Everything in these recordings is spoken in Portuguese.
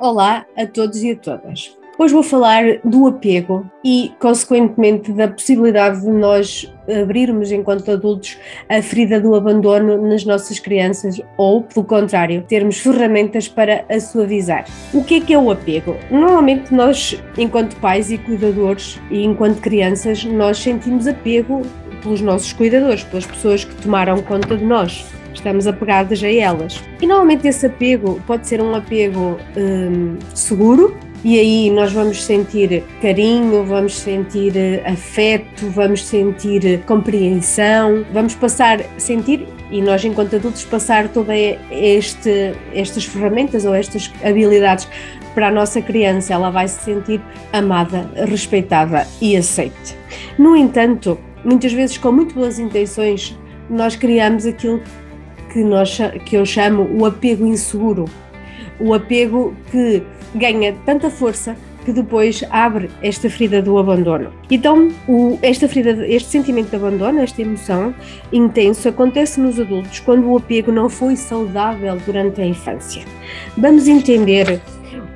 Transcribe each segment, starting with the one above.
Olá a todos e a todas. Hoje vou falar do apego e, consequentemente, da possibilidade de nós abrirmos, enquanto adultos, a ferida do abandono nas nossas crianças ou, pelo contrário, termos ferramentas para a suavizar. O que é que é o apego? Normalmente, nós, enquanto pais e cuidadores e enquanto crianças, nós sentimos apego pelos nossos cuidadores, pelas pessoas que tomaram conta de nós estamos apegadas a elas. E normalmente esse apego pode ser um apego hum, seguro, e aí nós vamos sentir carinho, vamos sentir eh, afeto, vamos sentir eh, compreensão, vamos passar sentir e nós enquanto adultos passar todas este, estas ferramentas ou estas habilidades para a nossa criança, ela vai se sentir amada, respeitada e aceite. No entanto, muitas vezes com muito boas intenções, nós criamos aquilo que, nós, que eu chamo o apego inseguro. O apego que ganha tanta força que depois abre esta ferida do abandono. Então, o, esta ferida, este sentimento de abandono, esta emoção intenso, acontece nos adultos quando o apego não foi saudável durante a infância. Vamos entender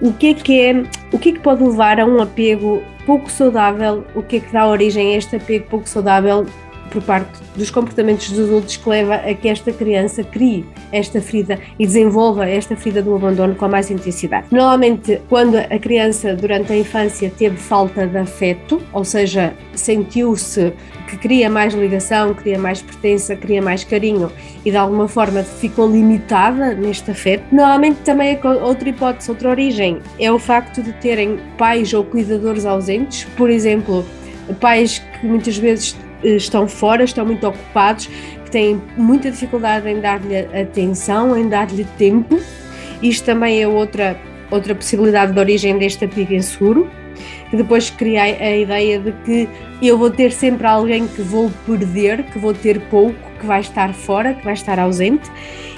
o que é que é, o que é que pode levar a um apego pouco saudável, o que é que dá origem a este apego pouco saudável por parte dos comportamentos dos adultos que leva a que esta criança crie esta ferida e desenvolva esta ferida do abandono com mais intensidade. Normalmente, quando a criança durante a infância teve falta de afeto, ou seja, sentiu-se que queria mais ligação, queria mais pertença, queria mais carinho e de alguma forma ficou limitada neste afeto, normalmente também é outra hipótese, outra origem, é o facto de terem pais ou cuidadores ausentes, por exemplo, pais que muitas vezes estão fora, estão muito ocupados, que têm muita dificuldade em dar-lhe atenção, em dar-lhe tempo. Isto também é outra, outra possibilidade de origem deste apego inseguro, que depois cria a ideia de que eu vou ter sempre alguém que vou perder, que vou ter pouco, que vai estar fora, que vai estar ausente.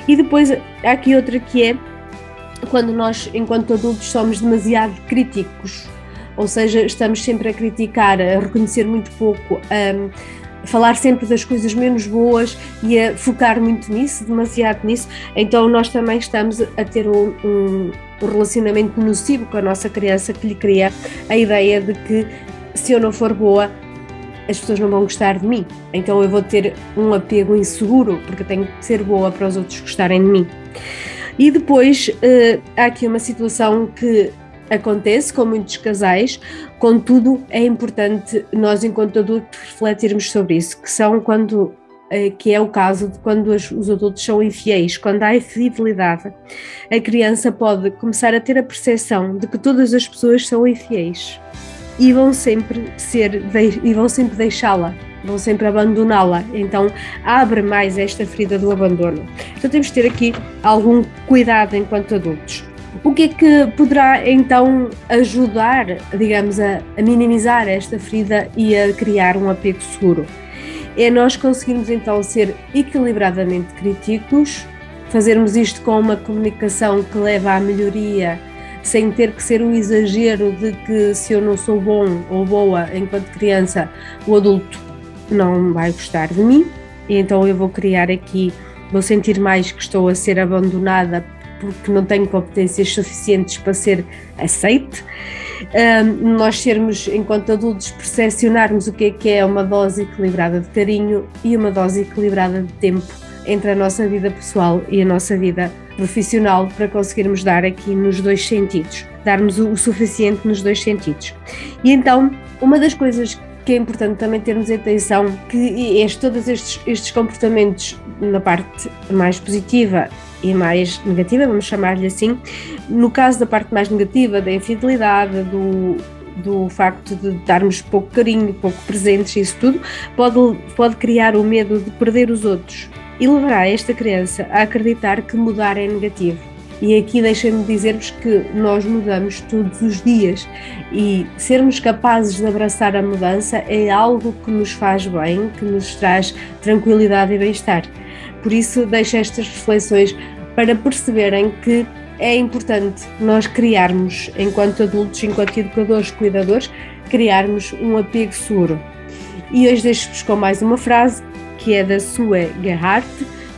E depois há aqui outra que é quando nós, enquanto adultos, somos demasiado críticos ou seja, estamos sempre a criticar, a reconhecer muito pouco, a falar sempre das coisas menos boas e a focar muito nisso, demasiado nisso, então nós também estamos a ter um, um, um relacionamento nocivo com a nossa criança que lhe cria a ideia de que se eu não for boa, as pessoas não vão gostar de mim. Então eu vou ter um apego inseguro, porque tenho que ser boa para os outros gostarem de mim. E depois uh, há aqui uma situação que acontece com muitos casais, contudo é importante nós enquanto adultos refletirmos sobre isso, que são quando eh, que é o caso de quando os adultos são infiéis, quando há infidelidade, a criança pode começar a ter a percepção de que todas as pessoas são infiéis e vão sempre ser e vão sempre deixá-la, vão sempre abandoná-la. Então abre mais esta ferida do abandono. Então temos de ter aqui algum cuidado enquanto adultos. O que é que poderá então ajudar, digamos, a, a minimizar esta ferida e a criar um apego seguro? É nós conseguirmos então ser equilibradamente críticos, fazermos isto com uma comunicação que leva à melhoria, sem ter que ser um exagero de que se eu não sou bom ou boa enquanto criança, o adulto não vai gostar de mim, e então eu vou criar aqui, vou sentir mais que estou a ser abandonada porque não tenho competências suficientes para ser aceite. Um, nós sermos, enquanto adultos, percepcionarmos o que é que é uma dose equilibrada de carinho e uma dose equilibrada de tempo entre a nossa vida pessoal e a nossa vida profissional para conseguirmos dar aqui nos dois sentidos, darmos o, suficiente nos dois sentidos. E então, uma das coisas que é importante também termos atenção que este, todos estes, estes comportamentos na parte mais positiva e mais negativa, vamos chamar-lhe assim, no caso da parte mais negativa, da infidelidade, do, do facto de darmos pouco carinho, pouco presentes, isso tudo, pode, pode criar o medo de perder os outros. e levará esta criança a acreditar que mudar é negativo. E aqui deixem-me dizer-vos que nós mudamos todos os dias e sermos capazes de abraçar a mudança é algo que nos faz bem, que nos traz tranquilidade e bem-estar. Por isso, deixo estas reflexões para perceberem que é importante nós criarmos, enquanto adultos, enquanto educadores, cuidadores, criarmos um apego seguro. E hoje deixo-vos com mais uma frase que é da Sue Gerhardt,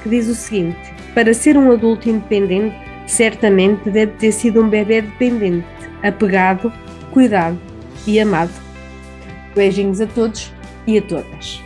que diz o seguinte: Para ser um adulto independente, certamente deve ter sido um bebê dependente, apegado, cuidado e amado. Beijinhos a todos e a todas.